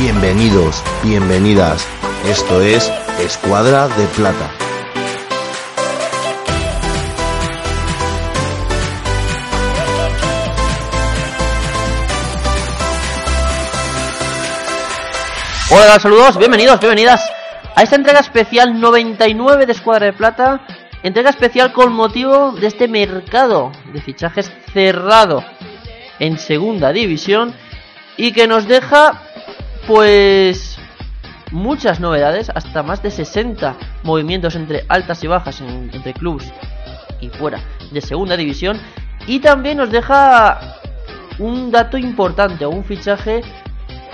Bienvenidos, bienvenidas. Esto es Escuadra de Plata. Hola, saludos, bienvenidos, bienvenidas a esta entrega especial 99 de Escuadra de Plata. Entrega especial con motivo de este mercado de fichajes cerrado en segunda división y que nos deja pues muchas novedades, hasta más de 60 movimientos entre altas y bajas entre clubes y fuera de segunda división y también nos deja un dato importante un fichaje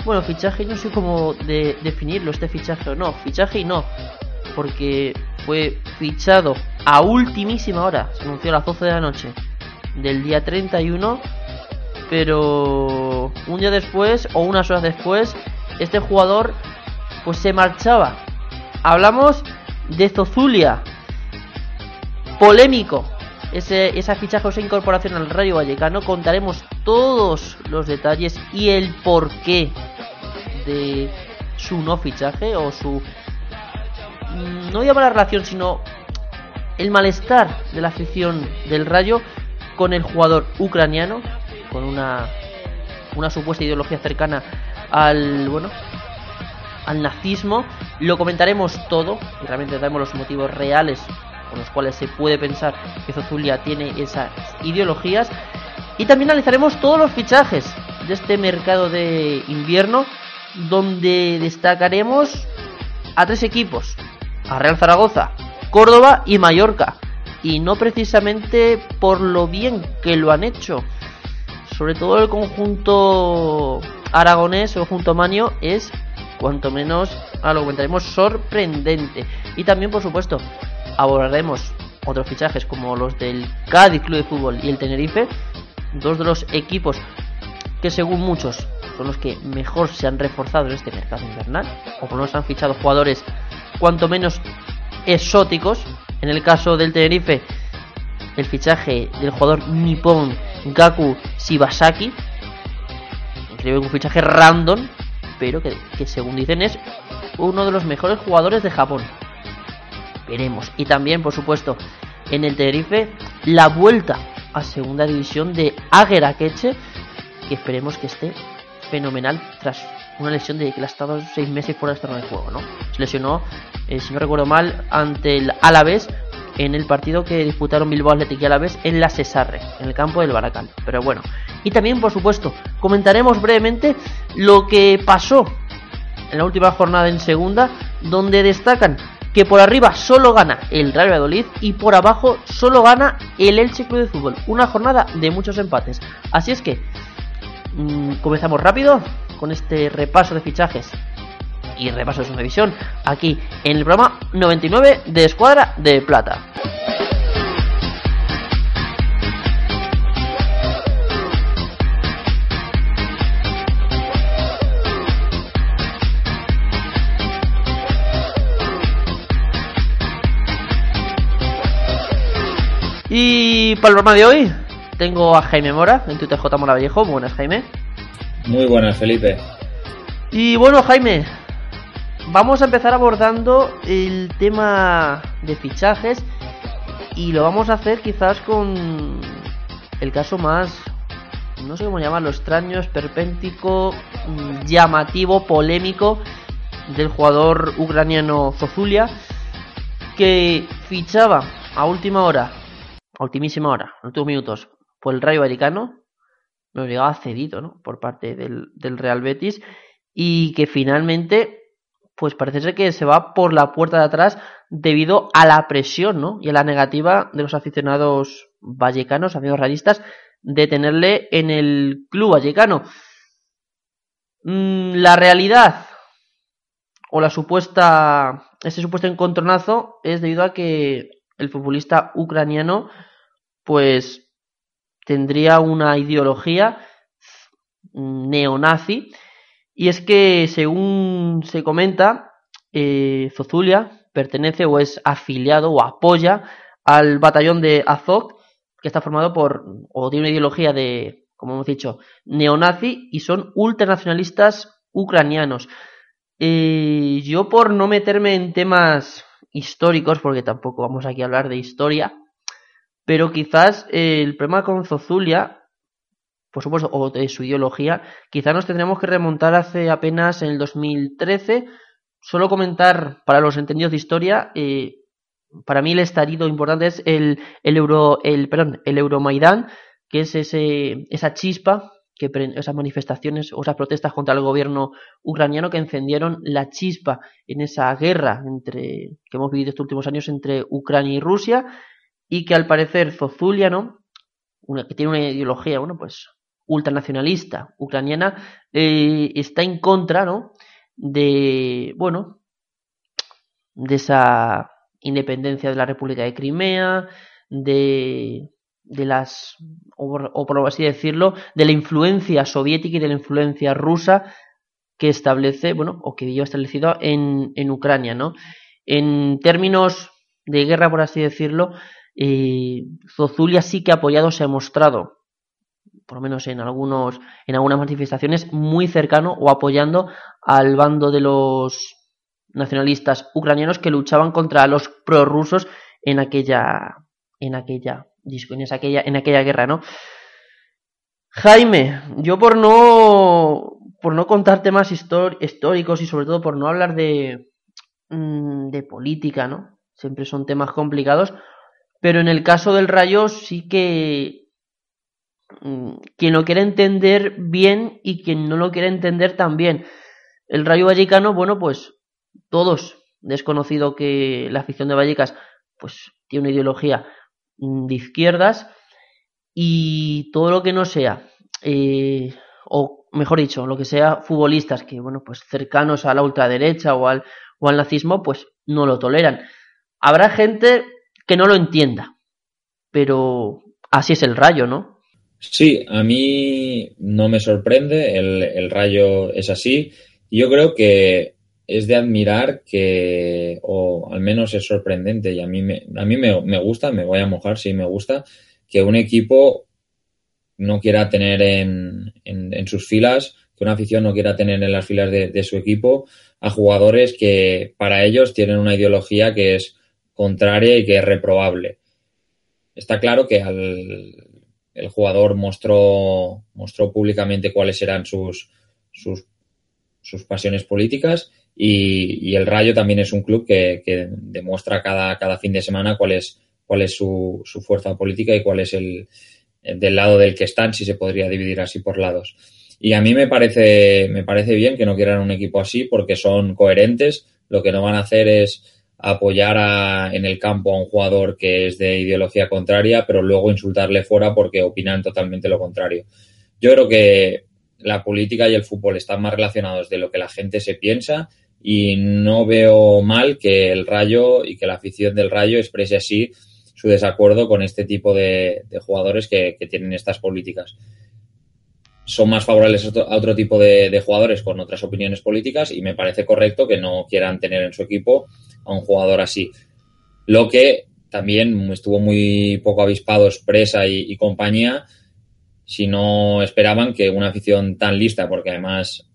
bueno, fichaje no sé cómo de definirlo, este fichaje o no. Fichaje y no. Porque fue fichado a ultimísima hora. Se anunció a las 12 de la noche del día 31. Pero un día después o unas horas después, este jugador pues se marchaba. Hablamos de Zozulia. Polémico. Ese, esa fichaje o esa incorporación al Rayo Vallecano. Contaremos todos los detalles y el porqué de su no fichaje o su mm, no llama la relación sino el malestar de la afición del Rayo con el jugador ucraniano con una una supuesta ideología cercana al bueno al nazismo lo comentaremos todo y realmente daremos los motivos reales con los cuales se puede pensar que Zozulia tiene esas ideologías y también analizaremos todos los fichajes de este mercado de invierno donde destacaremos a tres equipos, a Real Zaragoza, Córdoba y Mallorca, y no precisamente por lo bien que lo han hecho. Sobre todo el conjunto aragonés o el conjunto manio es cuanto menos, a lo comentaremos, sorprendente. Y también, por supuesto, abordaremos otros fichajes como los del Cádiz Club de Fútbol y el Tenerife, dos de los equipos que según muchos son los que mejor se han reforzado en este mercado invernal, o por lo menos han fichado jugadores cuanto menos exóticos. En el caso del Tenerife, el fichaje del jugador Nippon Gaku Shibasaki, un fichaje random, pero que, que según dicen es uno de los mejores jugadores de Japón. Veremos. Y también, por supuesto, en el Tenerife, la vuelta a segunda división de Agera Keche, que esperemos que esté fenomenal tras una lesión de que le ha estado seis meses fuera de estar en el juego, ¿no? Se lesionó, eh, si no recuerdo mal, ante el Alavés en el partido que disputaron Bilbao Athletic y Alavés en la Cesarre, en el campo del Baracal. Pero bueno, y también, por supuesto, comentaremos brevemente lo que pasó en la última jornada en segunda, donde destacan que por arriba solo gana el Real Valladolid y por abajo solo gana el Elche Club de Fútbol. Una jornada de muchos empates. Así es que Mm, comenzamos rápido con este repaso de fichajes y repaso de su división aquí en el programa 99 de Escuadra de Plata. Y para el programa de hoy tengo a Jaime Mora en TJ Mora Vallejo. buenas, Jaime. Muy buenas, Felipe. Y bueno, Jaime, vamos a empezar abordando el tema de fichajes y lo vamos a hacer quizás con el caso más, no sé cómo llamarlo, extraño, esperpéntico, mm, llamativo, polémico del jugador ucraniano Zozulia que fichaba a última hora, a ultimísima hora, en últimos minutos, por el Rayo Vaticano, me llegaba cedido ¿no? por parte del, Real Betis y que finalmente pues parece ser que se va por la puerta de atrás debido a la presión ¿no? y a la negativa de los aficionados vallecanos, amigos realistas, de tenerle en el club vallecano. Mm, la realidad o la supuesta ese supuesto encontronazo es debido a que el futbolista ucraniano pues tendría una ideología neonazi y es que según se comenta eh, Zozulia pertenece o es afiliado o apoya al batallón de Azov que está formado por o tiene una ideología de como hemos dicho neonazi y son ultranacionalistas ucranianos. Eh, yo por no meterme en temas históricos, porque tampoco vamos aquí a hablar de historia, pero quizás eh, el problema con Zozulia, por supuesto, o de su ideología, quizás nos tendremos que remontar hace apenas en el 2013. Solo comentar para los entendidos de historia, eh, para mí el estarido importante es el, el euro, el, perdón, el Euromaidán, que es ese, esa chispa que esas manifestaciones o esas protestas contra el gobierno ucraniano que encendieron la chispa en esa guerra entre que hemos vivido estos últimos años entre Ucrania y Rusia y que al parecer Zozulia, ¿no? que tiene una ideología, bueno, pues ultranacionalista ucraniana, eh, está en contra, ¿no? De, bueno, de esa independencia de la República de Crimea, de de las, o, por así decirlo, de la influencia soviética y de la influencia rusa que establece, bueno, o que lleva establecido en, en Ucrania, ¿no? En términos de guerra, por así decirlo, eh, Zozulia sí que ha apoyado, se ha mostrado, por lo menos en algunos, en algunas manifestaciones, muy cercano o apoyando al bando de los nacionalistas ucranianos que luchaban contra los prorrusos en aquella, en aquella en aquella, en aquella guerra, ¿no? Jaime, yo por no por no contar temas históricos y sobre todo por no hablar de, mm, de política, ¿no? Siempre son temas complicados, pero en el caso del Rayo sí que quien lo quiere entender bien y quien no lo quiere entender también. El Rayo Vallecano, bueno, pues todos desconocido que la afición de Vallecas pues tiene una ideología Mm, de izquierdas y todo lo que no sea, eh, o mejor dicho, lo que sea futbolistas que, bueno, pues cercanos a la ultraderecha o al, o al nazismo, pues no lo toleran. Habrá gente que no lo entienda, pero así es el rayo, ¿no? Sí, a mí no me sorprende, el, el rayo es así. Yo creo que es de admirar que, o al menos es sorprendente, y a mí, me, a mí me, gusta, me voy a mojar, sí me gusta, que un equipo no quiera tener en, en, sus filas, que una afición no quiera tener en las filas de, su equipo a jugadores que para ellos tienen una ideología que es contraria y que es reprobable. Está claro que al, el jugador mostró, mostró públicamente cuáles eran sus, sus, pasiones políticas y, el Rayo también es un club que, demuestra cada, cada, fin de semana cuál es, cuál es su, su, fuerza política y cuál es el, del lado del que están, si se podría dividir así por lados. Y a mí me parece, me parece bien que no quieran un equipo así porque son coherentes. Lo que no van a hacer es apoyar en el campo a un jugador que es de ideología contraria, pero luego insultarle fuera porque opinan totalmente lo contrario. Yo creo que la política y el fútbol están más relacionados de lo que la gente se piensa y no veo mal que el Rayo y que la afición del Rayo exprese así su desacuerdo con este tipo de, jugadores que, tienen estas políticas. Son más favorables a otro tipo de, jugadores con otras opiniones políticas y me parece correcto que no quieran tener en su equipo a un jugador así. Lo que también estuvo muy poco avispado Expresa y compañía si no esperaban que una afición tan lista, porque además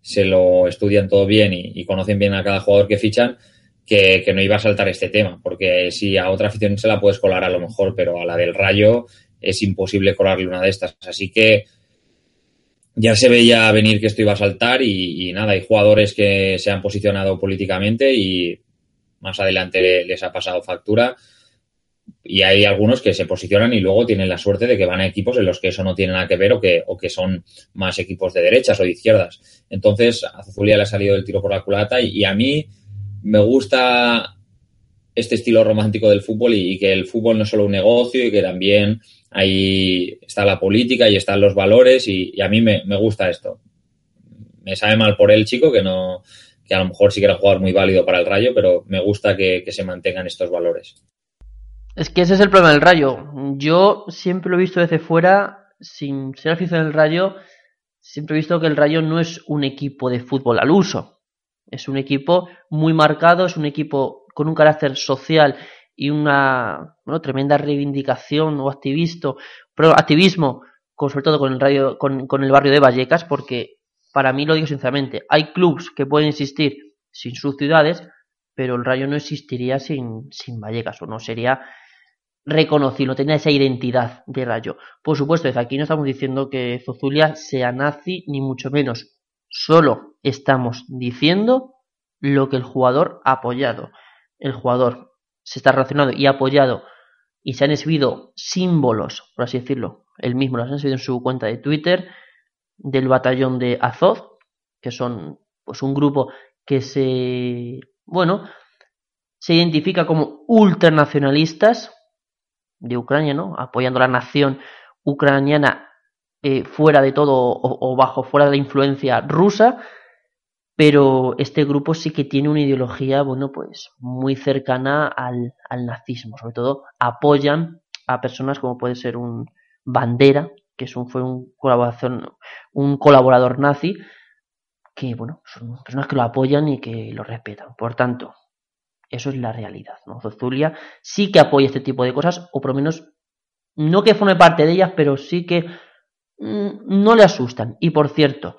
se lo estudian todo bien y, conocen bien a cada jugador que fichan, que, no iba a saltar este tema, porque si a otra afición se la puedes colar a lo mejor, pero a la del Rayo es imposible colarle una de estas. Así que ya se veía venir que esto iba a saltar y, nada, hay jugadores que se han posicionado políticamente y más adelante les ha pasado factura y hay algunos que se posicionan y luego tienen la suerte de que van a equipos en los que eso no tiene nada que ver o que, o que son más equipos de derechas o de izquierdas. Entonces, a Zuzulia le ha salido el tiro por la culata y, a mí me gusta este estilo romántico del fútbol y, que el fútbol no es solo un negocio y que también ahí está la política y están los valores y, a mí me, gusta esto. Me sabe mal por el chico que no que a lo mejor sí que era jugador muy válido para el Rayo, pero me gusta que se mantengan estos valores. Es que ese es el problema del Rayo. Yo siempre lo he visto desde fuera, sin ser aficionado del Rayo, siempre he visto que el Rayo no es un equipo de fútbol al uso. Es un equipo muy marcado, es un equipo con un carácter social y una tremenda reivindicación o activismo, pero activismo, con, sobre todo con el, rayo, con, con el barrio de Vallecas, porque para mí lo digo sinceramente, hay clubes que pueden existir sin sus ciudades, pero el Rayo no existiría sin, sin Vallecas, o no sería reconocido, no tenía esa identidad de Rayo. Por supuesto, desde aquí no estamos diciendo que Zozulia sea nazi, ni mucho menos. Solo estamos diciendo lo que el jugador ha apoyado. El jugador se está relacionado y ha apoyado y se han exhibido símbolos, por así decirlo, él mismo los han exhibido en su cuenta de Twitter del batallón de Azov, que son pues un grupo que se, bueno, se identifica como ultranacionalistas de Ucrania, ¿no? Apoyando a la nación ucraniana eh, fuera de todo o, bajo fuera de la influencia rusa pero este grupo sí que tiene una ideología, bueno, pues muy cercana al, al nazismo, sobre todo apoyan a personas como puede ser un Bandera, que es un, fue un, colaboración, un colaborador nazi, que bueno, son personas que lo apoyan y que lo respetan. Por tanto, eso es la realidad, ¿no? Zozulia sí que apoya este tipo de cosas, o por lo menos, no que forme parte de ellas, pero sí que mmm, no le asustan. Y por cierto,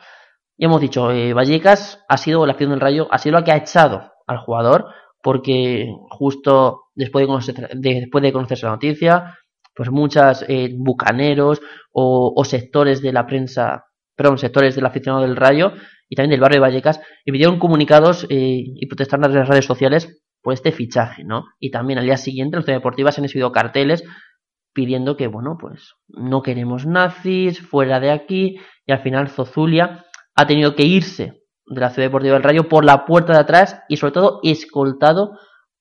ya hemos dicho, eh, Vallecas ha sido la acción del Rayo, ha sido la que ha echado al jugador, porque justo después de, conocer, de, después de conocerse la noticia, pues muchas eh, bucaneros o, o, sectores de la prensa, perdón, sectores del aficionado del Rayo y también del barrio de Vallecas emitieron comunicados eh, y protestaron en las redes sociales por este fichaje, ¿no? Y también al día siguiente en la deportiva se han exhibido carteles pidiendo que, bueno, pues no queremos nazis, fuera de aquí, y al final Zozulia ha tenido que irse de la Ciudad Deportiva del Rayo por la puerta de atrás y sobre todo escoltado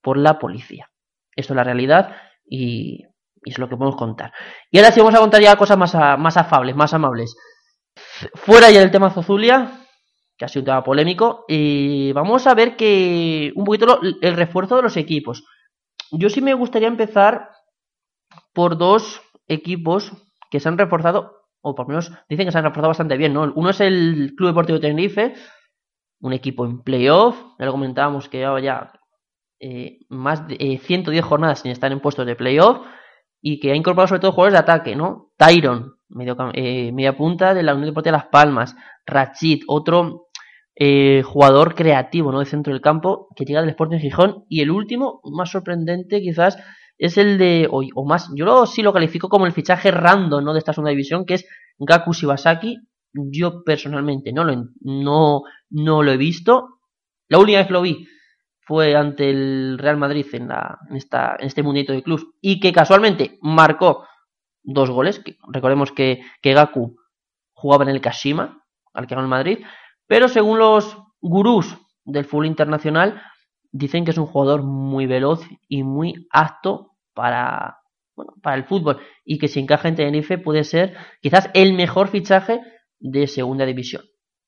por la policía. Esto es la realidad y, es lo que podemos contar. Y ahora sí vamos a contar ya cosas más, más afables, más amables. Fuera ya del tema Zozulia, que ha sido un tema polémico, y vamos a ver que un poquito el refuerzo de los equipos. Yo sí me gustaría empezar por dos equipos que se han reforzado o por lo menos dicen que se han reforzado bastante bien, ¿no? Uno es el Club Deportivo Tenerife, un equipo en playoff, ya lo comentábamos que llevaba ya eh, más de eh, 110 jornadas sin estar en puestos de playoff y que ha incorporado sobre todo jugadores de ataque, ¿no? Tyron, medio, eh, media punta de la Unión Deportiva Las Palmas, Rachid, otro eh, jugador creativo, ¿no? De centro del campo que llega del Sporting Gijón y el último, más sorprendente quizás, es el de, o, o, más, yo lo, sí lo califico como el fichaje random ¿no? de esta segunda división, que es Gaku Shibasaki. Yo personalmente no lo, no, no lo he visto. La última vez que lo vi fue ante el Real Madrid en, la, en, esta, en este mundialito de clubs y que casualmente marcó dos goles. Recordemos que, que Gaku jugaba en el Kashima, al que ganó el Madrid, pero según los gurús del fútbol internacional, dicen que es un jugador muy veloz y muy apto para, bueno, para el fútbol y que si encaja en Tenerife puede ser quizás el mejor fichaje de segunda división.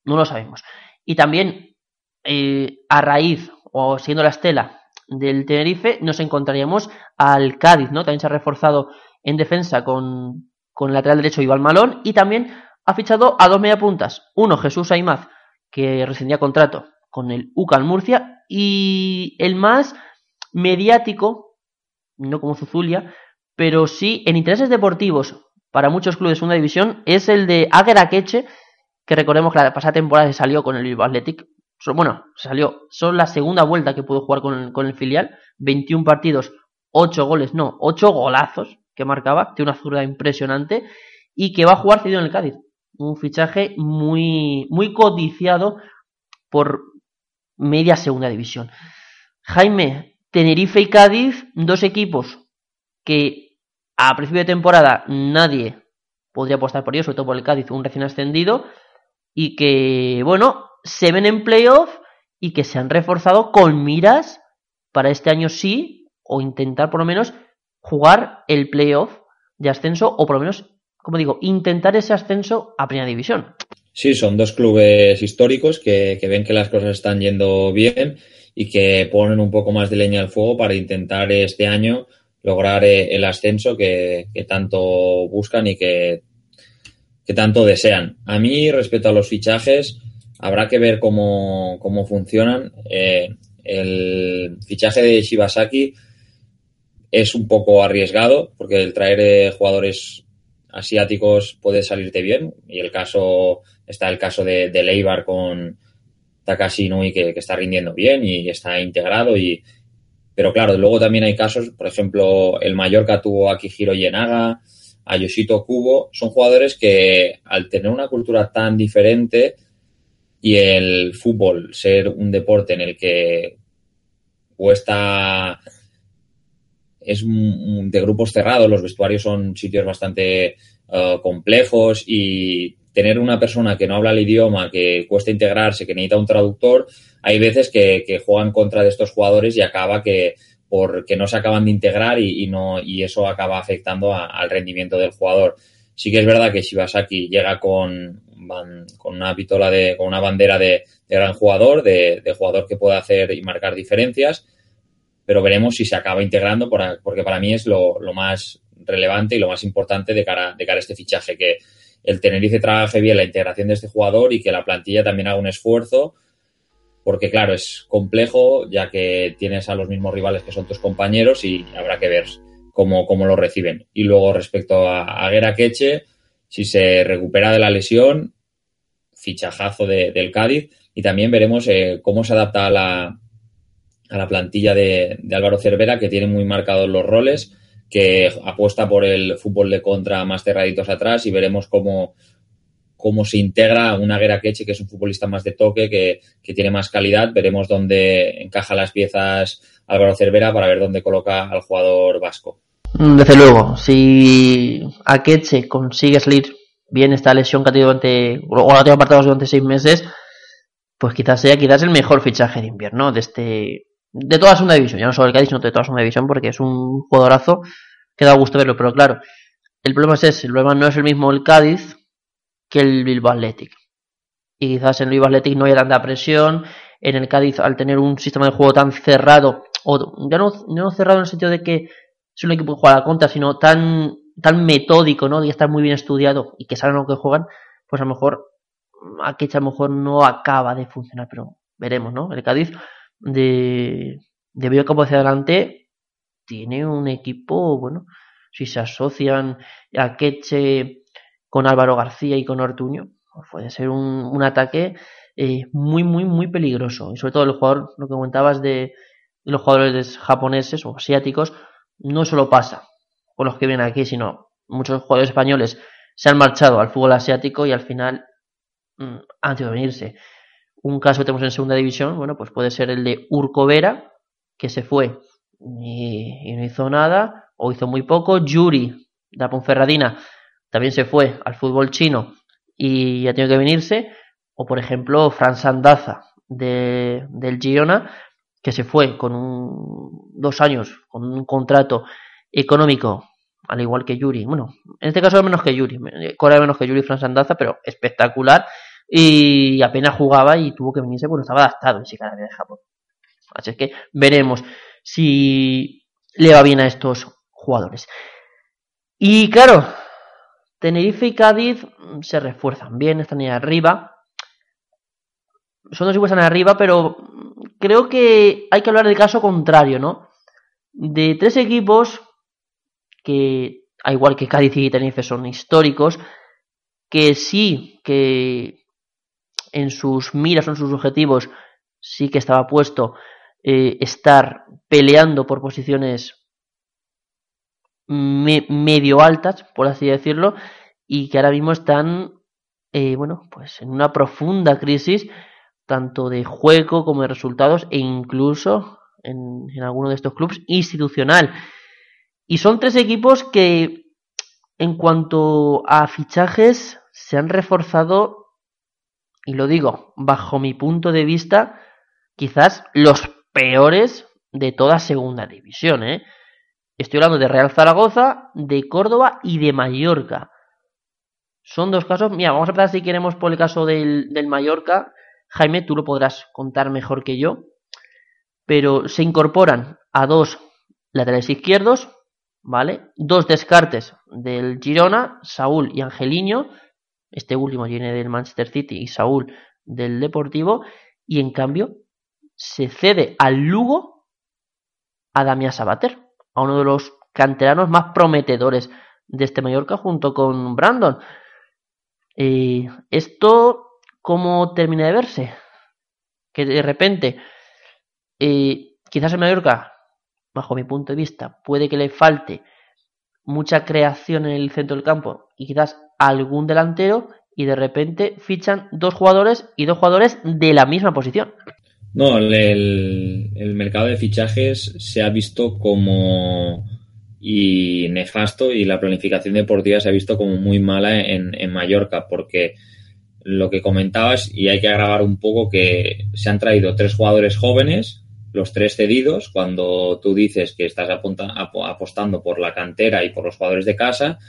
No lo sabemos. Y también eh, a raíz o siendo la estela del Tenerife nos encontraríamos al Cádiz, ¿no? También se ha reforzado en defensa con, con el lateral derecho Iván Malón y también ha fichado a dos mediapuntas. Uno, Jesús Aymaz, que rescindía contrato con el UCAL Murcia y el más mediático, no como Zuzulia, pero sí en intereses deportivos para muchos clubes de segunda división, es el de Águeda Queche, que recordemos que la pasada temporada se salió con el Bilbao Athletic. Bueno, salió solo la segunda vuelta que pudo jugar con el, con el filial. 21 partidos, 8 goles, no, 8 golazos que marcaba. Tiene una zurda impresionante. Y que va a jugar cedido en el Cádiz. Un fichaje muy, muy codiciado por media segunda división. Jaime, Tenerife y Cádiz, dos equipos que a principio de temporada nadie podría apostar por ellos, sobre todo por el Cádiz, un recién ascendido, y que, bueno, se ven en playoff y que se han reforzado con miras para este año sí, o intentar por lo menos jugar el playoff de ascenso, o por lo menos, como digo, intentar ese ascenso a primera división. Sí, son dos clubes históricos que, que, ven que las cosas están yendo bien y que ponen un poco más de leña al fuego para intentar este año lograr eh, el ascenso que, tanto buscan y que, que, tanto desean. A mí, respecto a los fichajes, habrá que ver cómo, cómo funcionan. Eh, el fichaje de Shibasaki es un poco arriesgado porque el traer eh, jugadores asiáticos puede salirte bien y el caso está el caso de, de Leibar con Takashi Inui que, está rindiendo bien y está integrado y pero claro, luego también hay casos, por ejemplo, el Mallorca tuvo a Kijiro Yenaga, a Yoshito Kubo, son jugadores que al tener una cultura tan diferente y el fútbol ser un deporte en el que cuesta es de grupos cerrados, los vestuarios son sitios bastante uh, complejos y tener una persona que no habla el idioma, que cuesta integrarse, que necesita un traductor, hay veces que, que juegan contra de estos jugadores y acaba que porque no se acaban de integrar y, no y eso acaba afectando a, al rendimiento del jugador. Sí que es verdad que Shibasaki llega con, con una pistola de, con una bandera de, de gran jugador, de, de, jugador que puede hacer y marcar diferencias, pero veremos si se acaba integrando, porque para mí es lo, más relevante y lo más importante de cara, de cara a este fichaje, que el Tenerife trabaje bien la integración de este jugador y que la plantilla también haga un esfuerzo porque claro, es complejo ya que tienes a los mismos rivales que son tus compañeros y habrá que ver cómo, lo reciben. Y luego respecto a, a Guerra Queche, si se recupera de la lesión, fichajazo de, del Cádiz y también veremos eh, cómo se adapta a la, a la plantilla de, Álvaro Cervera, que tiene muy marcados los roles, que apuesta por el fútbol de contra más cerraditos atrás y veremos cómo, cómo se integra una Guerra Queche, que es un futbolista más de toque, que, que, tiene más calidad. Veremos dónde encaja las piezas Álvaro Cervera para ver dónde coloca al jugador vasco. Mm, desde luego, si Akeche consigue salir bien esta lesión que ha tenido durante, o la ha tenido apartados durante seis meses, pues quizás sea quizás el mejor fichaje de invierno de este de toda segunda división, ya no solo el Cádiz, sino de toda segunda división, porque es un jugadorazo que da gusto verlo, pero claro, el problema es ese, el problema no es el mismo el Cádiz, que el Bilbao Athletic. Y quizás en el Bilbao Athletic no haya tanta presión. En el Cádiz, al tener un sistema de juego tan cerrado, o ya no, no cerrado en el sentido de que es un equipo que juega a la contra, sino tan, tan metódico, ¿no? Y está muy bien estudiado y que saben lo que juegan, pues a lo mejor aquí a lo mejor no acaba de funcionar, pero veremos, ¿no? El Cádiz de, de medio campo hacia adelante tiene un equipo, bueno, si se asocian a Queche con Álvaro García y con Ortuño, pues puede ser un, un ataque eh, muy, muy, muy peligroso. Y sobre todo el jugador, lo que comentabas de, los jugadores japoneses o asiáticos, no solo pasa con los que vienen aquí, sino muchos jugadores españoles se han marchado al fútbol asiático y al final mmm, han tenido venirse. Un caso que tenemos en segunda división, bueno, pues puede ser el de Urco Vera, que se fue y, y no hizo nada, o hizo muy poco. Yuri, de Ponferradina, también se fue al fútbol chino y ha tenido que venirse. O por ejemplo, Fran Sandaza de, del Girona, que se fue con un, dos años, con un contrato económico, al igual que Yuri. Bueno, en este caso menos que Yuri, cobra menos que Yuri Fran Sandaza, pero espectacular. Y apenas jugaba y tuvo que venirse porque estaba adaptado en Chicago de Japón. Así es que veremos si le va bien a estos jugadores. Y claro, Tenerife y Cádiz se refuerzan bien, están ahí arriba. Son dos equipos están arriba, pero creo que hay que hablar del caso contrario, ¿no? De tres equipos que, al igual que Cádiz y Tenerife, son históricos, que sí, que en sus miras o en sus objetivos sí que estaba puesto eh, estar peleando por posiciones me medio altas, por así decirlo, y que ahora mismo están, eh, bueno, pues en una profunda crisis, tanto de juego como de resultados, e incluso en, en alguno de estos clubes institucional. Y son tres equipos que, en cuanto a fichajes, se han reforzado, y lo digo, bajo mi punto de vista, quizás los peores de toda segunda división, ¿eh? Estoy hablando de Real Zaragoza, de Córdoba y de Mallorca. Son dos casos. Mira, vamos a empezar si queremos por el caso del, del Mallorca. Jaime, tú lo podrás contar mejor que yo. Pero se incorporan a dos laterales izquierdos, ¿vale? Dos descartes del Girona, Saúl y Angeliño. Este último viene del Manchester City y Saúl del Deportivo. Y en cambio, se cede al Lugo a Damián Sabater a uno de los canteranos más prometedores de este Mallorca junto con Brandon. Eh, ¿Esto cómo termina de verse? Que de repente, eh, quizás en Mallorca, bajo mi punto de vista, puede que le falte mucha creación en el centro del campo y quizás algún delantero y de repente fichan dos jugadores y dos jugadores de la misma posición. No, el, el mercado de fichajes se ha visto como y nefasto y la planificación deportiva se ha visto como muy mala en, en Mallorca porque lo que comentabas y hay que agravar un poco que se han traído tres jugadores jóvenes, los tres cedidos, cuando tú dices que estás apostando por la cantera y por los jugadores de casa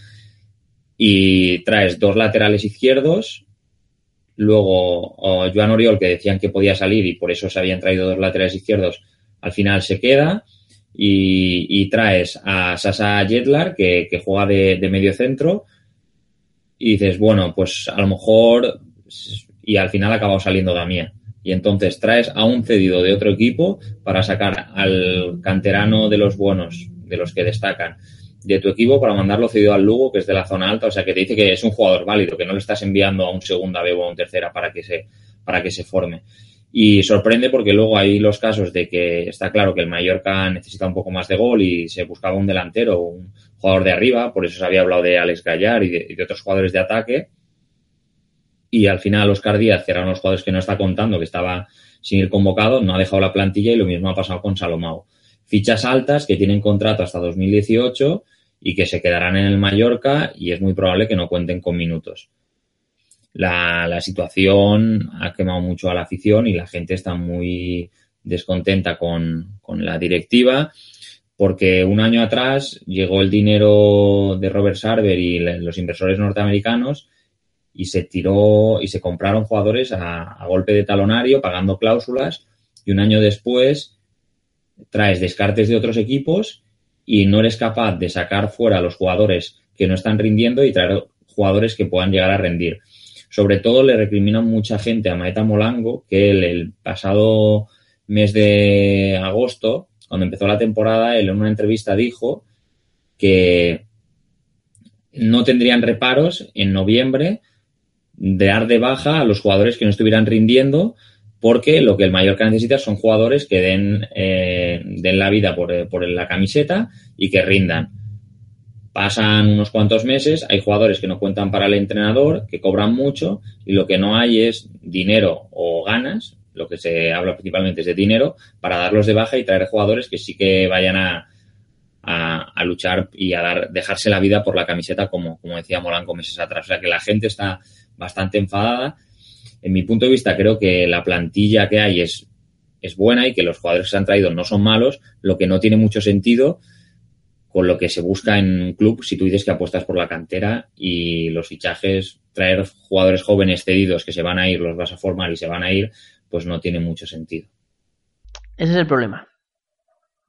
y traes dos laterales izquierdos, luego Joan Oriol que decían que podía salir y por eso se habían traído dos laterales izquierdos, al final se queda y, traes a Sasa Jetlar, que, juega de, medio centro, y dices, bueno, pues a lo mejor, y al final ha acabado saliendo Damián. Y entonces traes a un cedido de otro equipo para sacar al canterano de los buenos, de los que destacan, de tu equipo para mandarlo cedido al Lugo, que es de la zona alta, o sea que te dice que es un jugador válido, que no le estás enviando a un segunda B o a un tercera para que se, para que se forme. Y sorprende porque luego hay los casos de que está claro que el Mallorca necesita un poco más de gol y se buscaba un delantero, un jugador de arriba, por eso se había hablado de Alex Gallar y de, otros jugadores de ataque. Y al final Oscar Díaz, que era los jugadores que no está contando, que estaba sin ir convocado, no ha dejado la plantilla y lo mismo ha pasado con Salomao. Fichas altas que tienen contrato hasta 2018 y que se quedarán en el Mallorca y es muy probable que no cuenten con minutos. La, situación ha quemado mucho a la afición y la gente está muy descontenta con, con la directiva porque un año atrás llegó el dinero de Robert Sarver y los inversores norteamericanos y se tiró y se compraron jugadores a, golpe de talonario pagando cláusulas y un año después traes descartes de otros equipos y no eres capaz de sacar fuera a los jugadores que no están rindiendo y traer jugadores que puedan llegar a rendir. Sobre todo le recriminan mucha gente a Maeta Molango que el, pasado mes de agosto, cuando empezó la temporada, él en una entrevista dijo que no tendrían reparos en noviembre de dar de baja a los jugadores que no estuvieran rindiendo porque lo que el Mallorca necesita son jugadores que den, eh, den la vida por, por la camiseta y que rindan. Pasan unos cuantos meses, hay jugadores que no cuentan para el entrenador, que cobran mucho y lo que no hay es dinero o ganas, lo que se habla principalmente es de dinero, para darlos de baja y traer jugadores que sí que vayan a, a, luchar y a dar, dejarse la vida por la camiseta, como, como decía Molanco meses atrás. O sea que la gente está bastante enfadada. En mi punto de vista, creo que la plantilla que hay es, es buena y que los jugadores que se han traído no son malos. Lo que no tiene mucho sentido con lo que se busca en un club si tú dices que apuestas por la cantera y los fichajes, traer jugadores jóvenes cedidos que se van a ir, los vas a formar y se van a ir, pues no tiene mucho sentido. Ese es el problema.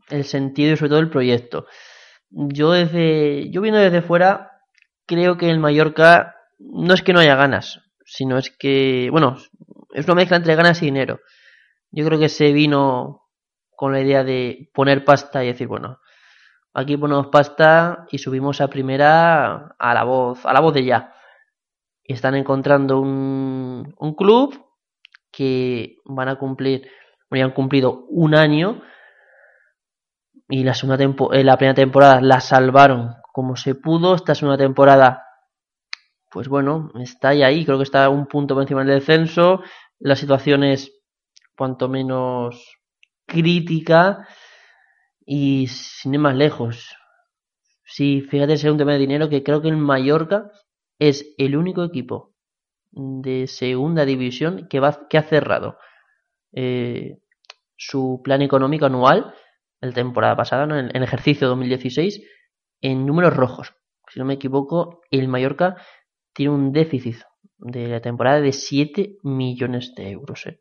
El sentido y sobre todo el proyecto. Yo desde, yo viendo desde fuera, creo que el Mallorca no es que no haya ganas, sino es que, bueno, es una mezcla entre ganas y dinero. Yo creo que se vino con la idea de poner pasta y decir, bueno, Aquí ponemos pasta y subimos a primera a la voz, a la voz de ya. Y están encontrando un, un club que van a cumplir, bueno, ya han cumplido un año y la segunda eh, la primera temporada la salvaron como se pudo. Esta segunda temporada, pues bueno, está ahí, ahí. Creo que está un punto por encima del descenso. La situación es cuanto menos crítica y sin ir más lejos, sí, fíjate, es un tema de dinero que creo que el Mallorca es el único equipo de segunda división que, va, que ha cerrado eh, su plan económico anual, la temporada pasada, en, el ejercicio 2016, en números rojos. Si no me equivoco, el Mallorca tiene un déficit de la temporada de 7 millones de euros. Eh.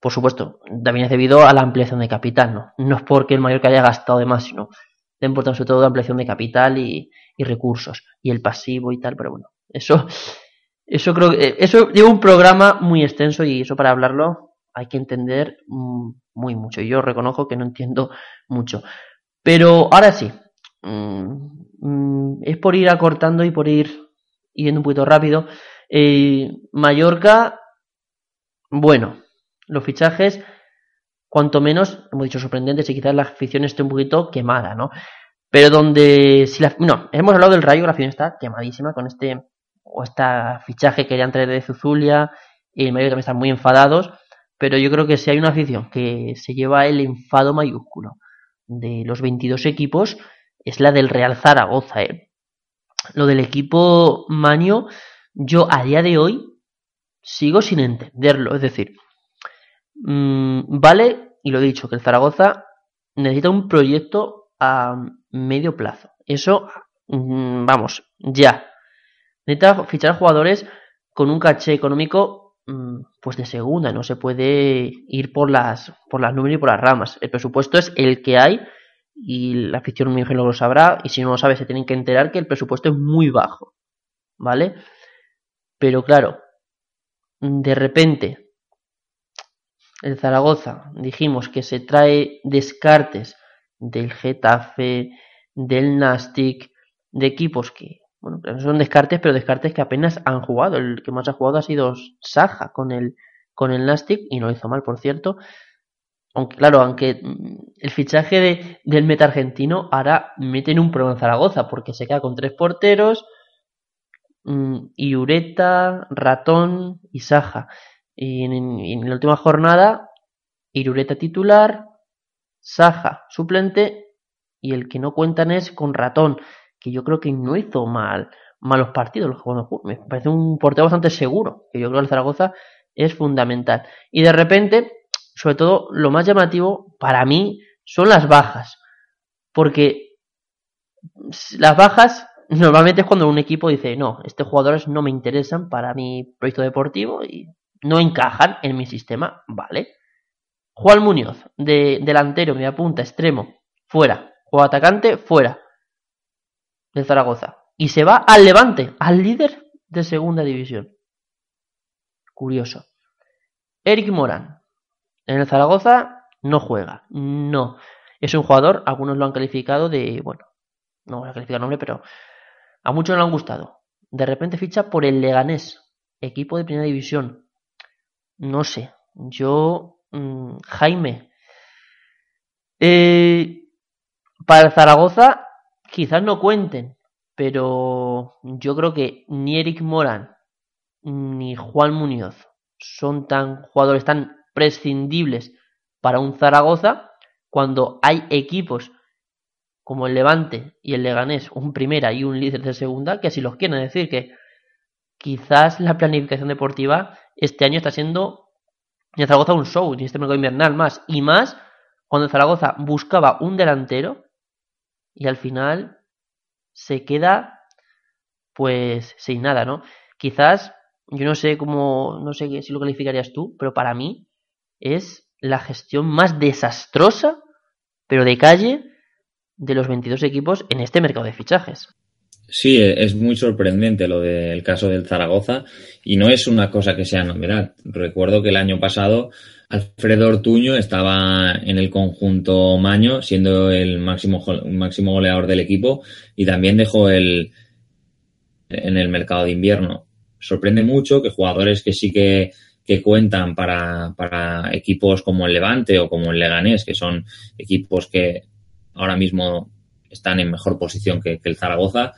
Por supuesto, también es debido a la ampliación de capital, ¿no? No es porque el Mallorca haya gastado de más, sino de importancia sobre todo la ampliación de capital y, recursos, y el pasivo y tal, pero bueno, eso, eso creo que, eso lleva un programa muy extenso y eso para hablarlo hay que entender mm, muy mucho. Yo reconozco que no entiendo mucho. Pero ahora sí, mm, mm, es por ir acortando y por ir yendo un poquito rápido. Eh, Mallorca, bueno, los fichajes, cuanto menos, hemos dicho sorprendentes y quizás la afición esté un poquito quemada, ¿no? Pero donde, si la, no, hemos hablado del Rayo, la afición está quemadísima con este, o esta fichaje que querían traer de Zuzulia, y el Mallorca también están muy enfadados, pero yo creo que si hay una afición que se lleva el enfado mayúsculo de los 22 equipos, es la del Real Zaragoza, ¿eh? Lo del equipo Maño, yo a día de hoy sigo sin entenderlo. Es decir, mmm, vale, y lo he dicho, que el Zaragoza necesita un proyecto a medio plazo. Eso, mmm, vamos, ya. Necesita fichar jugadores con un caché económico mmm, pues de segunda. No se puede ir por las, por las números y por las ramas. El presupuesto es el que hay y la afición muy lo sabrá. Y si no lo sabe, se tienen que enterar que el presupuesto es muy bajo. ¿Vale? Pero claro, de repente, el Zaragoza, dijimos que se trae descartes del Getafe, del Nastic, de equipos que, bueno, son descartes, pero descartes que apenas han jugado. El que más ha jugado ha sido Saja con el, con el Nastic y no hizo mal, por cierto. Aunque, claro, aunque mm, el fichaje de, del meta argentino ahora mete en un problema en Zaragoza porque se queda con tres porteros, Mm, Irureta, Ratón y Saja. Y en, la última jornada, Irureta titular, Saja suplente y el que no cuentan es con Ratón, que yo creo que no hizo mal malos partidos. Me parece un portero bastante seguro, que yo creo que el Zaragoza es fundamental. Y de repente, sobre todo, lo más llamativo para mí son las bajas. Porque las bajas normalmente es cuando un equipo dice, no, estos jugadores no me interesan para mi proyecto deportivo y no encajan en mi sistema, vale. Juan Muñoz, de delantero, me apunta, extremo, fuera. Juego atacante, fuera. De Zaragoza. Y se va al Levante, al líder de segunda división. Curioso. Eric Morán. En el Zaragoza no juega. No. Es un jugador, algunos lo han calificado de, bueno, no voy a calificar nombre, pero a muchos no le han gustado. De repente ficha por el Leganés, equipo de primera división. No sé, yo, mmm, Jaime. Eh, para Zaragoza quizás no cuenten, pero yo creo que ni Eric Morán ni Juan Muñoz son tan jugadores tan prescindibles para un Zaragoza cuando hay equipos como el Levante y el Leganés, un primera y un líder de segunda, que si los quieren decir que quizás la planificación deportiva este año está siendo en Zaragoza un show, en este mercado invernal más, y más cuando Zaragoza buscaba un delantero y al final se queda pues sin nada, ¿no? Quizás, yo no sé cómo, no sé si lo calificarías tú, pero para mí es la gestión más desastrosa, pero de calle, de los 22 equipos en este mercado de fichajes. Sí, es muy sorprendente lo del caso del Zaragoza y no es una cosa que sea novedad. Recuerdo que el año pasado Alfredo Ortuño estaba en el conjunto Maño siendo el máximo, máximo goleador del equipo y también dejó el en el mercado de invierno. Sorprende mucho que jugadores que sí que, que cuentan para, para equipos como el Levante o como el Leganés, que son equipos que ahora mismo están en mejor posición que, el Zaragoza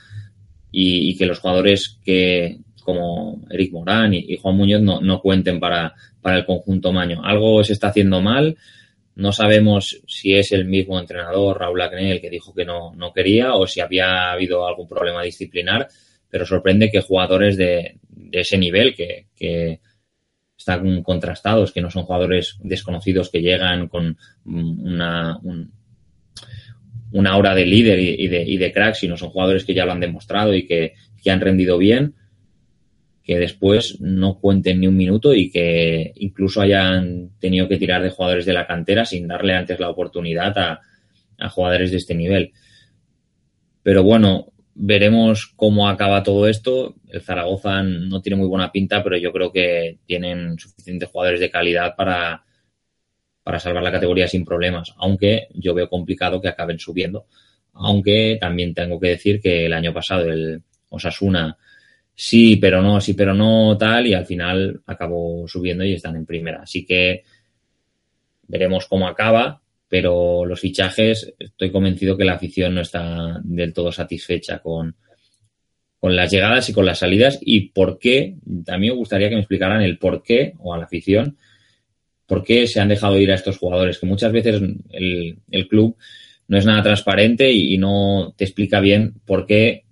y, que los jugadores que como Eric Morán y, Juan Muñoz no, cuenten para, para, el conjunto Maño. Algo se está haciendo mal. No sabemos si es el mismo entrenador, Raúl Acne, el que dijo que no, no quería o si había habido algún problema disciplinar, pero sorprende que jugadores de, de ese nivel, que están contrastados, que no son jugadores desconocidos que llegan con una, un, una hora de líder y, de, y de crack, sino son jugadores que ya lo han demostrado y que, han rendido bien, que después no cuenten ni un minuto y que incluso hayan tenido que tirar de jugadores de la cantera sin darle antes la oportunidad a, a jugadores de este nivel. Pero bueno, veremos cómo acaba todo esto. El Zaragoza no tiene muy buena pinta, pero yo creo que tienen suficientes jugadores de calidad para, para salvar la categoría sin problemas, aunque yo veo complicado que acaben subiendo. Aunque también tengo que decir que el año pasado el Osasuna sí, pero no, sí, pero no, tal, y al final acabó subiendo y están en primera. Así que veremos cómo acaba, pero los fichajes, estoy convencido que la afición no está del todo satisfecha con, con las llegadas y con las salidas y por qué, también me gustaría que me explicaran el por qué, o a la afición, por qué se han dejado ir a estos jugadores, que muchas veces el, el club no es nada transparente y, no te explica bien por qué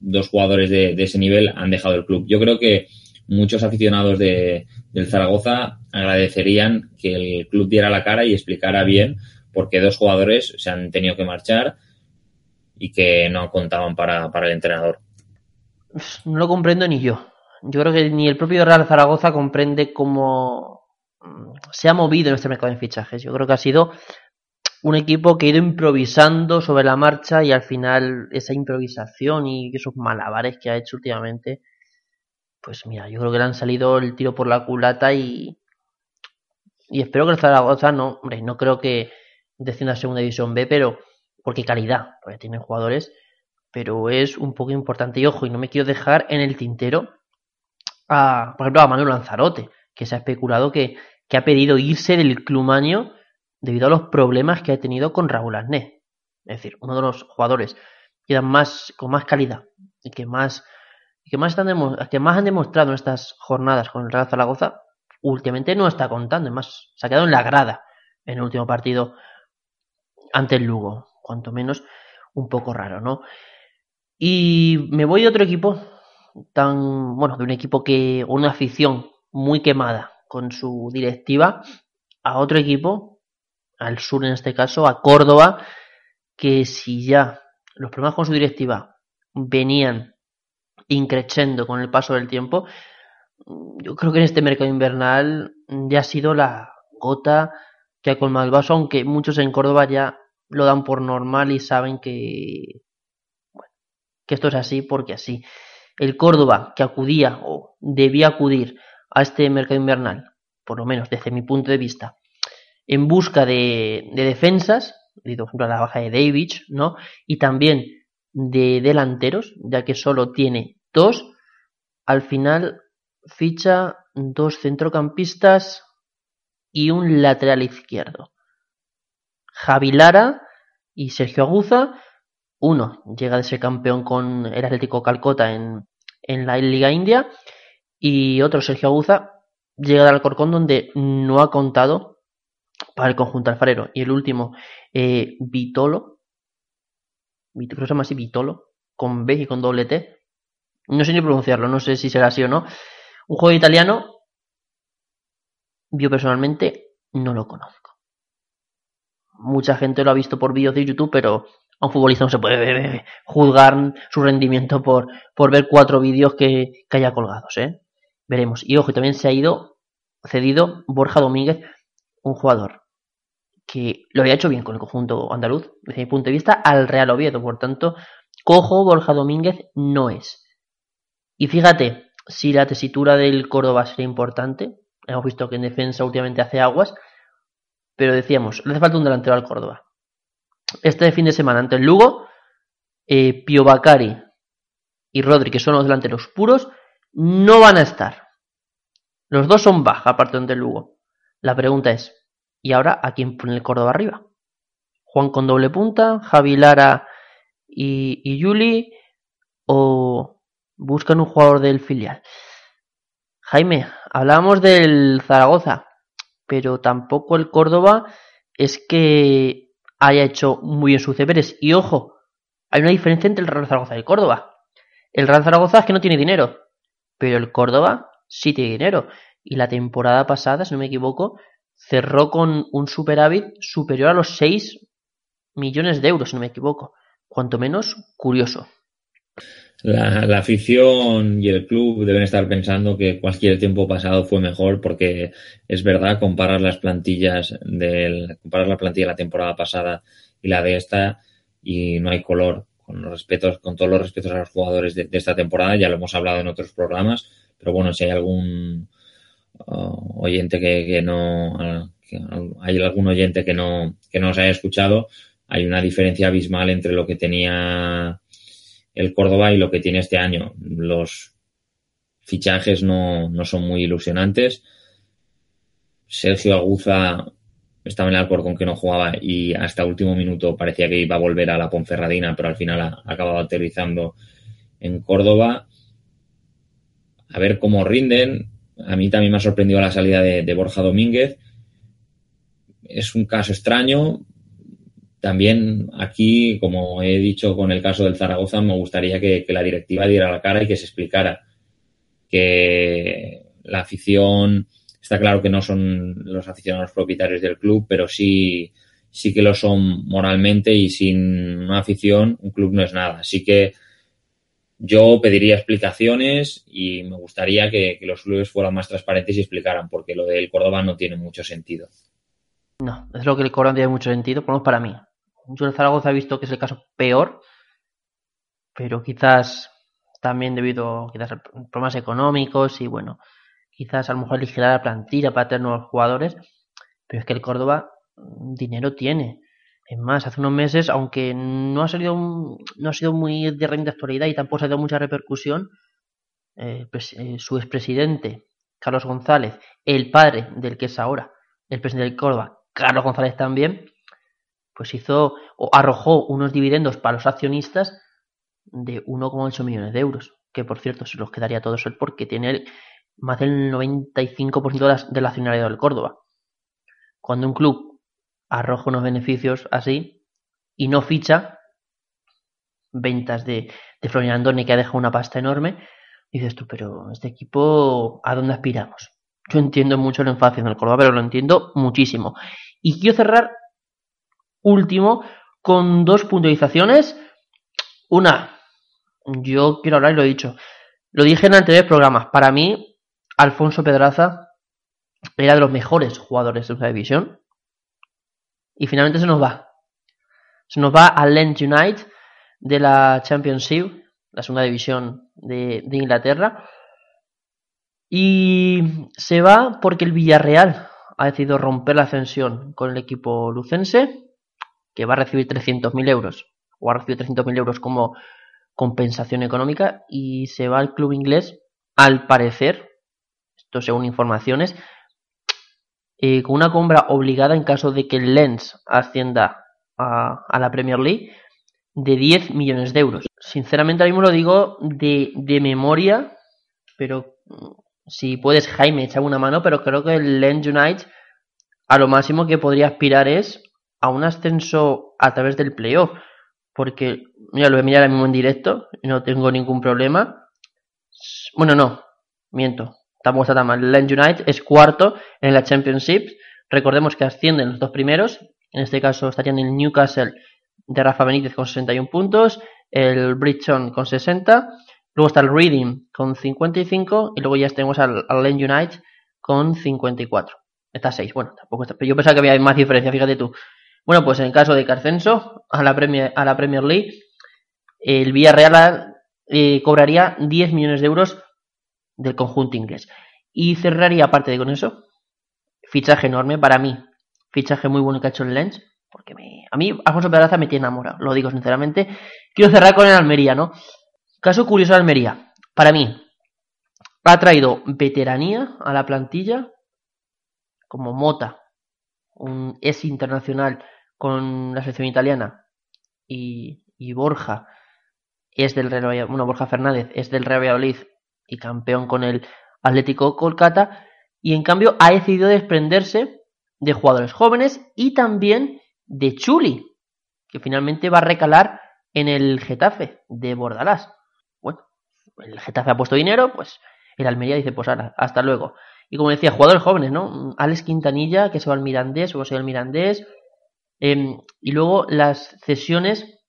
dos jugadores de, de, ese nivel han dejado el club. Yo creo que muchos aficionados de, del Zaragoza agradecerían que el club diera la cara y explicara bien por qué dos jugadores se han tenido que marchar y que no contaban para, para el entrenador. No lo comprendo ni yo. Yo creo que ni el propio Real Zaragoza comprende cómo se ha movido en este mercado de fichajes. Yo creo que ha sido un equipo que ha ido improvisando sobre la marcha y al final esa improvisación y esos malabares que ha hecho últimamente, pues mira, yo creo que le han salido el tiro por la culata y, y espero que el Zaragoza no, hombre, no creo que descienda a segunda división B, pero porque calidad, tienen jugadores, pero es un poco importante y ojo, y no me quiero dejar en el tintero a, por ejemplo, a Manuel Lanzarote, que se ha especulado que, que ha pedido irse del Clumaño debido a los problemas que ha tenido con Raúl Arné. Es decir, uno de los jugadores que más, con más calidad y que más, que más, están que más han demostrado en estas jornadas con el Real Zaragoza, últimamente no está contando, es más, se ha quedado en la grada en el último partido ante el Lugo, cuanto menos un poco raro, ¿no? Y me voy a otro equipo, tan, bueno, de un equipo que, una afición muy quemada con su directiva a otro equipo, al sur en este caso, a Córdoba, que si ya los problemas con su directiva venían increciendo con el paso del tiempo, yo creo que en este mercado invernal ya ha sido la gota que ha colmado el vaso, aunque muchos en Córdoba ya lo dan por normal y saben que, que esto es así porque así. El Córdoba que acudía o debía acudir a este mercado invernal, por lo menos desde mi punto de vista, en busca de, de defensas, por ejemplo la baja de David, ¿no? Y también de delanteros, ya que solo tiene dos, al final ficha dos centrocampistas y un lateral izquierdo. Javi Lara y Sergio Aguza, uno llega de ser campeón con el Atlético Calcota en, en la Liga India y otro, Sergio Aguza, llega del Alcorcón donde no ha contado para el conjunto alfarero. Y el último, eh, Vitolo, se llama así Vitolo, con B y con doble T. No sé ni pronunciarlo, no sé si será así o no. Un juego italiano, yo personalmente no lo conozco. Mucha gente lo ha visto por vídeos de YouTube, pero a un futbolista no se puede juzgar su rendimiento por, por ver cuatro vídeos que, que haya colgados, ¿eh? Veremos. Y ojo, también se ha ido cedido Borja Domínguez, un jugador que lo había hecho bien con el conjunto andaluz, desde mi punto de vista, al Real Oviedo. Por tanto, cojo Borja Domínguez no es. Y fíjate, si la tesitura del Córdoba sería importante, hemos visto que en defensa últimamente hace aguas, pero decíamos, le hace falta un delantero al Córdoba. Este fin de semana ante el Lugo, eh, Pio Bacari y Rodri, que son los delanteros puros, no van a estar. Los dos son baja, aparte del Lugo. La pregunta es, ¿y ahora a quién pone el Córdoba arriba? Juan con doble punta, Javi Lara y, y Yuli, o buscan un jugador del filial. Jaime, hablábamos del Zaragoza, pero tampoco el Córdoba es que haya hecho muy bien sus deberes. Y ojo, hay una diferencia entre el Real Zaragoza y el Córdoba. El Real Zaragoza es que no tiene dinero, pero el Córdoba sí tiene dinero. Y la temporada pasada, si no me equivoco, cerró con un superávit superior a los 6 millones de euros, si no me equivoco. Cuanto menos curioso. La, la, afición y el club deben estar pensando que cualquier tiempo pasado fue mejor porque es verdad comparar las plantillas del comparar la plantilla de la temporada pasada y la de esta y no hay color. Con los respetos con todos los respetos a los jugadores de, de esta temporada ya lo hemos hablado en otros programas pero bueno, si hay algún uh, oyente que, que no, que hay algún oyente que no, que no os haya escuchado, hay una diferencia abismal entre lo que tenía el Córdoba y lo que tiene este año. Los fichajes no, no son muy ilusionantes. Sergio Aguza estaba en el Alcorcón que no jugaba y hasta último minuto parecía que iba a volver a la Ponferradina, pero al final ha acabado aterrizando en Córdoba. A ver cómo rinden. A mí también me ha sorprendido la salida de, Borja Domínguez. Es un caso extraño. También aquí, como he dicho con el caso del Zaragoza, me gustaría que, la directiva diera la cara y que se explicara que la afición Está claro que no son los aficionados propietarios del club, pero sí, sí que lo son moralmente y sin una afición un club no es nada. Así que yo pediría explicaciones y me gustaría que, los clubes fueran más transparentes y explicaran, porque lo del Córdoba no tiene mucho sentido. No, es lo que el Córdoba tiene mucho sentido, por lo menos para mí. Yo el Zaragoza he visto que es el caso peor, pero quizás también debido quizás a problemas económicos y bueno, quizás a lo mejor elegirá la plantilla para tener nuevos jugadores, pero es que el Córdoba mm, dinero tiene. Es más, hace unos meses, aunque no ha salido no ha sido muy de de actualidad y tampoco ha dado mucha repercusión, eh, pues, eh, su expresidente, Carlos González, el padre del que es ahora el presidente del Córdoba, Carlos González también, pues hizo o arrojó unos dividendos para los accionistas de 1,8 millones de euros, que por cierto se los quedaría a todos él porque tiene más del 95% de la, accionariado del Córdoba. Cuando un club arroja unos beneficios así y no ficha ventas de, de Florian que ha dejado una pasta enorme, dices tú, pero este equipo, ¿a dónde aspiramos? Yo entiendo mucho el enfado en el Córdoba, pero lo entiendo muchísimo. Y quiero cerrar último con dos puntualizaciones. Una, yo quiero hablar y lo he dicho. Lo dije en anteriores programas. Para mí, Alfonso Pedraza era de los mejores jugadores de una división. Y finalmente se nos va. Se nos va al Lens United de la Championship, la segunda división de, de Inglaterra. Y se va porque el Villarreal ha decidido romper la ascensión con el equipo lucense, que va a recibir 300.000 euros, o ha recibido 300.000 euros como compensación económica, y se va al club inglés, al parecer, esto según informaciones, eh, con una compra obligada en caso de que el Lens ascienda a, la Premier League de 10 millones de euros. Sinceramente, ahora mismo lo digo de, memoria, pero mm, si puedes, Jaime, echa una mano, pero creo que el Lens United a lo máximo que podría aspirar es a un ascenso a través del playoff. Porque, mira, lo voy a mirar ahora mismo en directo no tengo ningún problema. Bueno, no, miento tampoco está tan mal. El United es cuarto en la Championship. Recordemos que ascienden los dos primeros. En este caso estarían el Newcastle de Rafa Benítez con 61 puntos, el Bridgeton con 60, luego está el Reading con 55 y luego ya tenemos al, al United con 54. Está 6, bueno, tampoco está, pero yo pensaba que había más diferencia, fíjate tú. Bueno, pues en caso de que ascenso a la Premier, a la Premier League, el Villarreal eh, cobraría 10 millones de euros del conjunto inglés. Y cerraría aparte de con eso, fichaje enorme para mí, fichaje muy bueno que ha hecho el Lens, porque a mí Alfonso Pedraza me tiene enamorado, lo digo sinceramente. Quiero cerrar con el Almería, ¿no? Caso curioso Almería, para mí, ha traído veteranía a la plantilla, como Mota, un es internacional con la selección italiana, y, y Borja es del Real bueno, Borja Fernández es del Real Valladolid y campeón con el Atlético Kolkata, y en cambio ha decidido desprenderse de jugadores jóvenes y también de Chuli, que finalmente va a recalar en el Getafe de Bordalás. Bueno, el Getafe ha puesto dinero, pues el Almería dice, pues ahora, hasta luego. Y como decía, jugadores jóvenes, ¿no? Alex Quintanilla, que se va al Mirandés, o se va al Mirandés. Em, y luego las cesiones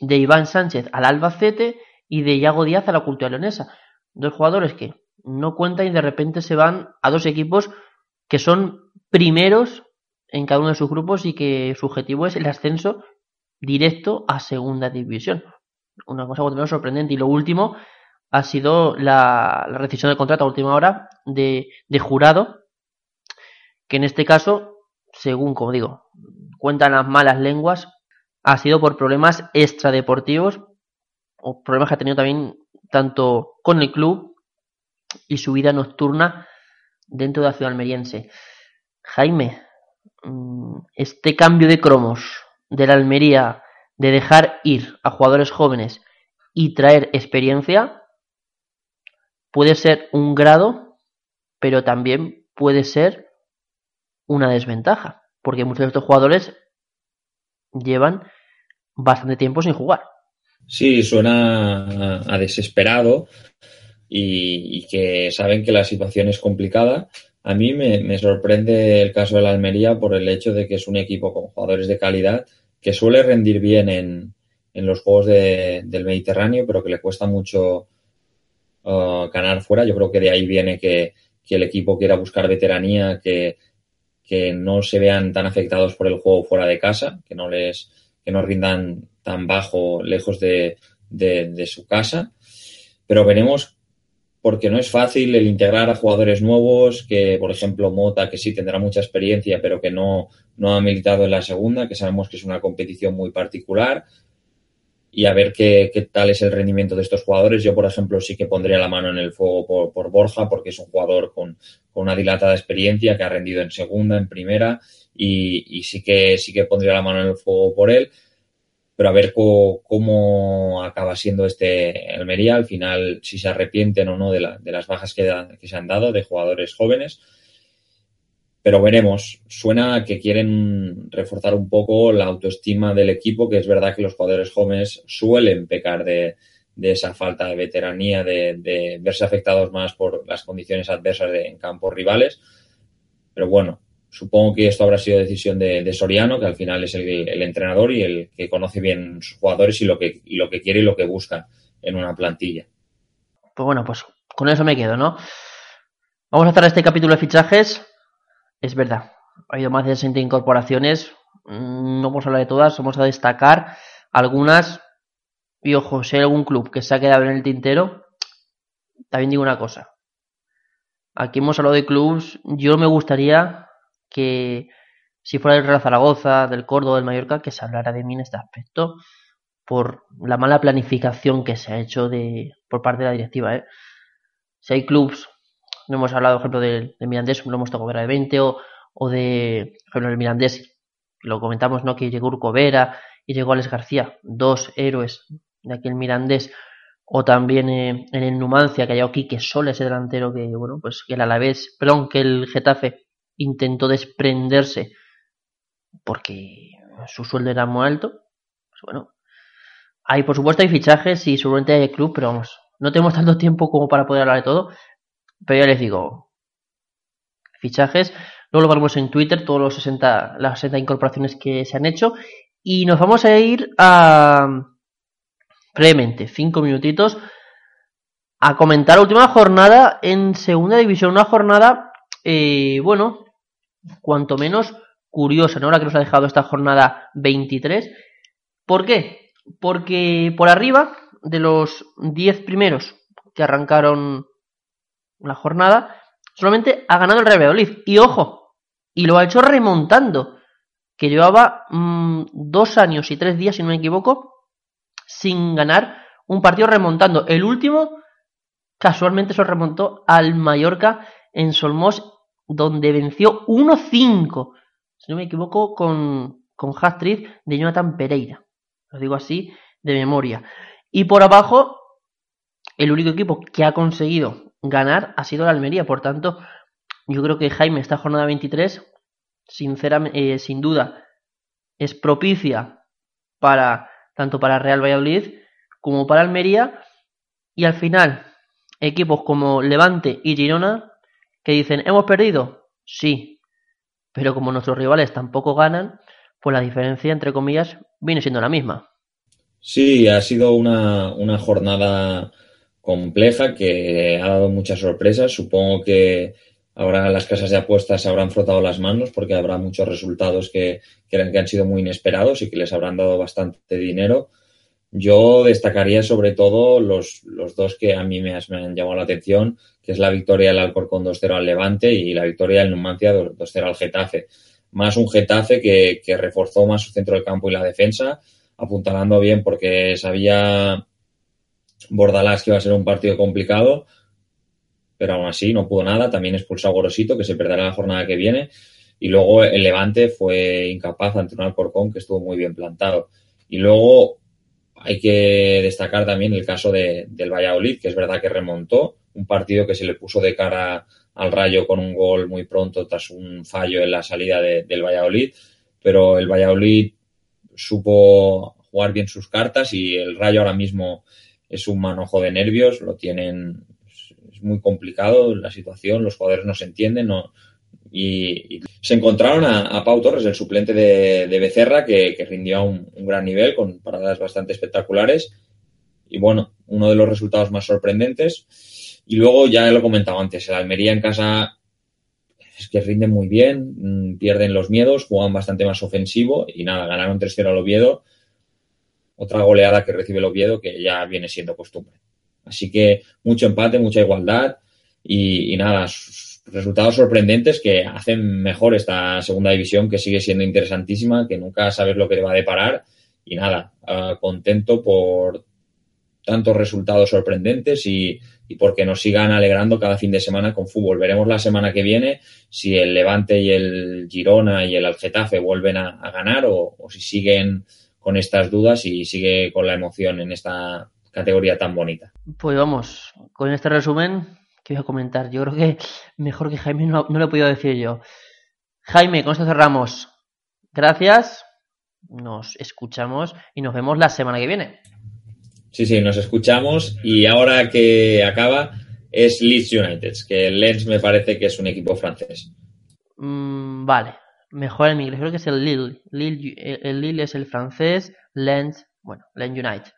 de Iván Sánchez al Albacete y de Iago Díaz a la Cultura Leonesa dos jugadores que no cuentan y de repente se van a dos equipos que son primeros en cada uno de sus grupos y que su objetivo es el ascenso directo a segunda división. Una cosa sorprendente. Y lo último ha sido la, la rescisión del contrato a última hora de, de jurado, que en este caso, según como digo, cuentan las malas lenguas, ha sido por problemas extradeportivos o problemas que ha tenido también tanto con el club y su vida nocturna dentro de la ciudad almeriense. Jaime, mm, este cambio de cromos de la Almería de dejar ir a jugadores jóvenes y traer experiencia puede ser un grado, pero también puede ser una desventaja, porque muchos de estos jugadores llevan bastante tiempo sin jugar. Sí, suena a desesperado y, que saben que la situación es complicada. A mí me, sorprende el caso de la Almería por el hecho de que es un equipo con jugadores de calidad que suele rendir bien en, los juegos del Mediterráneo, pero que le cuesta mucho ganar fuera. Yo creo que de ahí viene que, el equipo quiera buscar veteranía, que, que no se vean tan afectados por el juego fuera de casa, que no les que no rindan tan bajo lejos de, de, su casa. Pero veremos porque no es fácil el integrar a jugadores nuevos, que por ejemplo Mota, que sí tendrá mucha experiencia, pero que no, no ha militado en la segunda, que sabemos que es una competición muy particular, y a ver qué, qué, tal es el rendimiento de estos jugadores. Yo, por ejemplo, sí que pondría la mano en el fuego por, por Borja, porque es un jugador con, con, una dilatada experiencia, que ha rendido en segunda, en primera, y, y sí que sí que pondría la mano en el fuego por él pero a ver cómo, acaba siendo este Almería, al final si se arrepienten o no de, las bajas que, se han dado de jugadores jóvenes. Pero veremos, suena que quieren reforzar un poco la autoestima del equipo, que es verdad que los jugadores jóvenes suelen pecar de, esa falta de veteranía, de, verse afectados más por las condiciones adversas en campos rivales. Pero bueno, Supongo que esto habrá sido decisión de, Soriano, que al final es el, entrenador y el que conoce bien sus jugadores y lo que, lo que quiere y lo que busca en una plantilla. Pues bueno, pues con eso me quedo, ¿no? Vamos a hacer este capítulo de fichajes. Es verdad, ha habido más de 60 incorporaciones. Mm, no vamos a hablar de todas, vamos a destacar algunas. Y ojo, si hay algún club que se ha quedado en el tintero, también digo una cosa. Aquí hemos hablado de clubs. Yo me gustaría que si fuera del Real Zaragoza, del Córdoba, del Mallorca, que se hablara de mí en este aspecto por la mala planificación que se ha hecho de, por parte de la directiva. ¿eh? Si hay clubs, no hemos hablado, por ejemplo, del, Mirandés, lo hemos tocado Vera de 20, o, o de, ejemplo, el Mirandés, lo comentamos, ¿no? Que llegó Urco Vera y llegó Alex García, dos héroes de aquel Mirandés, o también eh, en el Numancia, que hay aquí que solo ese delantero que, bueno, pues que el Alavés, perdón, que el Getafe intentó desprenderse porque su sueldo era muy alto. Pues bueno, hay por supuesto hay fichajes y seguramente hay club, pero vamos, no tenemos tanto tiempo como para poder hablar de todo. Pero ya les digo, fichajes. Luego lo veremos en Twitter, todos los 60, las 60 incorporaciones que se han hecho. Y nos vamos a ir a brevemente, 5 minutitos, a comentar la última jornada en segunda división. Una jornada, eh, bueno, cuanto menos curiosa, ¿no? La que nos ha dejado esta jornada 23. ¿Por qué? Porque por arriba de los 10 primeros que arrancaron la jornada, solamente ha ganado el Real Valladolid. Y ojo, y lo ha hecho remontando, que llevaba mm, dos años y tres días, si no me equivoco, sin ganar un partido remontando. El último, casualmente, se remontó al Mallorca en Solmos donde venció 1-5, si no me equivoco, con, con hat de Jonathan Pereira. Lo digo así de memoria. Y por abajo, el único equipo que ha conseguido ganar ha sido la Almería. Por tanto, yo creo que Jaime, esta jornada 23, sinceramente, eh, sin duda, es propicia para tanto para Real Valladolid como para Almería. Y al final, equipos como Levante y Girona que dicen, ¿hemos perdido? Sí, pero como nuestros rivales tampoco ganan, pues la diferencia, entre comillas, viene siendo la misma. Sí, ha sido una, una jornada compleja que ha dado muchas sorpresas. Supongo que ahora las casas de apuestas se habrán frotado las manos porque habrá muchos resultados que, que, han sido muy inesperados y que les habrán dado bastante dinero. Yo destacaría sobre todo los, los dos que a mí me, han llamado la atención, que es la victoria del Alcorcón 2-0 al Levante y la victoria del Numancia 2-0 al Getafe. Más un Getafe que, que, reforzó más su centro del campo y la defensa, apuntalando bien porque sabía Bordalás que iba a ser un partido complicado, pero aún así no pudo nada. También expulsó a Gorosito, que se perderá la jornada que viene. Y luego el Levante fue incapaz ante un Alcorcón que estuvo muy bien plantado. Y luego hay que destacar también el caso de, del Valladolid, que es verdad que remontó un partido que se le puso de cara al Rayo con un gol muy pronto tras un fallo en la salida del Valladolid, pero el Valladolid supo jugar bien sus cartas y el Rayo ahora mismo es un manojo de nervios, lo tienen, es muy complicado la situación, los jugadores no se entienden, no, y, se encontraron a, Pau Torres, el suplente de, Becerra, que, rindió a un, gran nivel con paradas bastante espectaculares. Y bueno, uno de los resultados más sorprendentes. Y luego, ya lo he comentado antes, el Almería en casa es que rinden muy bien, mm, pierden los miedos, juegan bastante más ofensivo y nada, ganaron 3-0 al Oviedo. Otra goleada que recibe el Oviedo que ya viene siendo costumbre. Así que mucho empate, mucha igualdad y, y nada, resultados sorprendentes que hacen mejor esta segunda división que sigue siendo interesantísima, que nunca sabes lo que te va a deparar y nada, ah, contento por tantos resultados sorprendentes y, porque nos sigan alegrando cada fin de semana con fútbol. Veremos la semana que viene si el Levante y el Girona y el Algetafe vuelven a, ganar o, o si siguen con estas dudas y sigue con la emoción en esta categoría tan bonita. Pues vamos, con este resumen voy a comentar. Yo creo que mejor que Jaime no, lo he podido decir yo. Jaime, con esto cerramos. Gracias. Nos escuchamos y nos vemos la semana que viene. Sí, sí, nos escuchamos y ahora que acaba es Leeds United, que Lens me parece que es un equipo francés. Mm, vale, mejor en inglés, creo que es el Lille. El Lille es el francés, Lens, bueno, Lens United.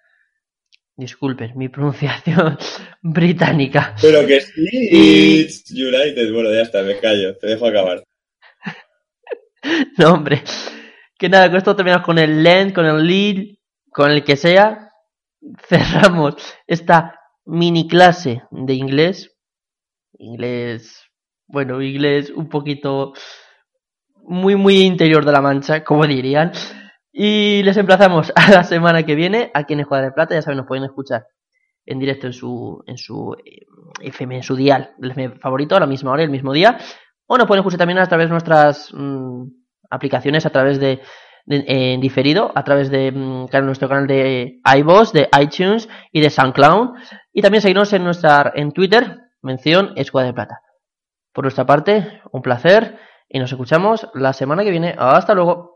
Disculpen mi pronunciación británica. Pero que sí, United. Bueno, ya está, me callo, te dejo acabar. no, hombre. Que nada, con esto terminamos con el Lens, con el Lead, con el que sea. Cerramos esta mini clase de inglés. Inglés, bueno, inglés un poquito muy, muy interior de la mancha, como dirían. Y les emplazamos a la semana que viene a quienes juegan de plata. Ya saben, nos pueden escuchar en directo en su, en su eh, FM, en su dial, el FM favorito, a la misma hora, el mismo día. O nos pueden escuchar también a través de nuestras mm, aplicaciones, a través de, en diferido, a través de mm, nuestro canal de iVoox, de iTunes y de SoundCloud. Y también seguirnos en, nuestra, en Twitter, mención Escuadra de Plata. Por nuestra parte, un placer y nos escuchamos la semana que viene. Hasta luego.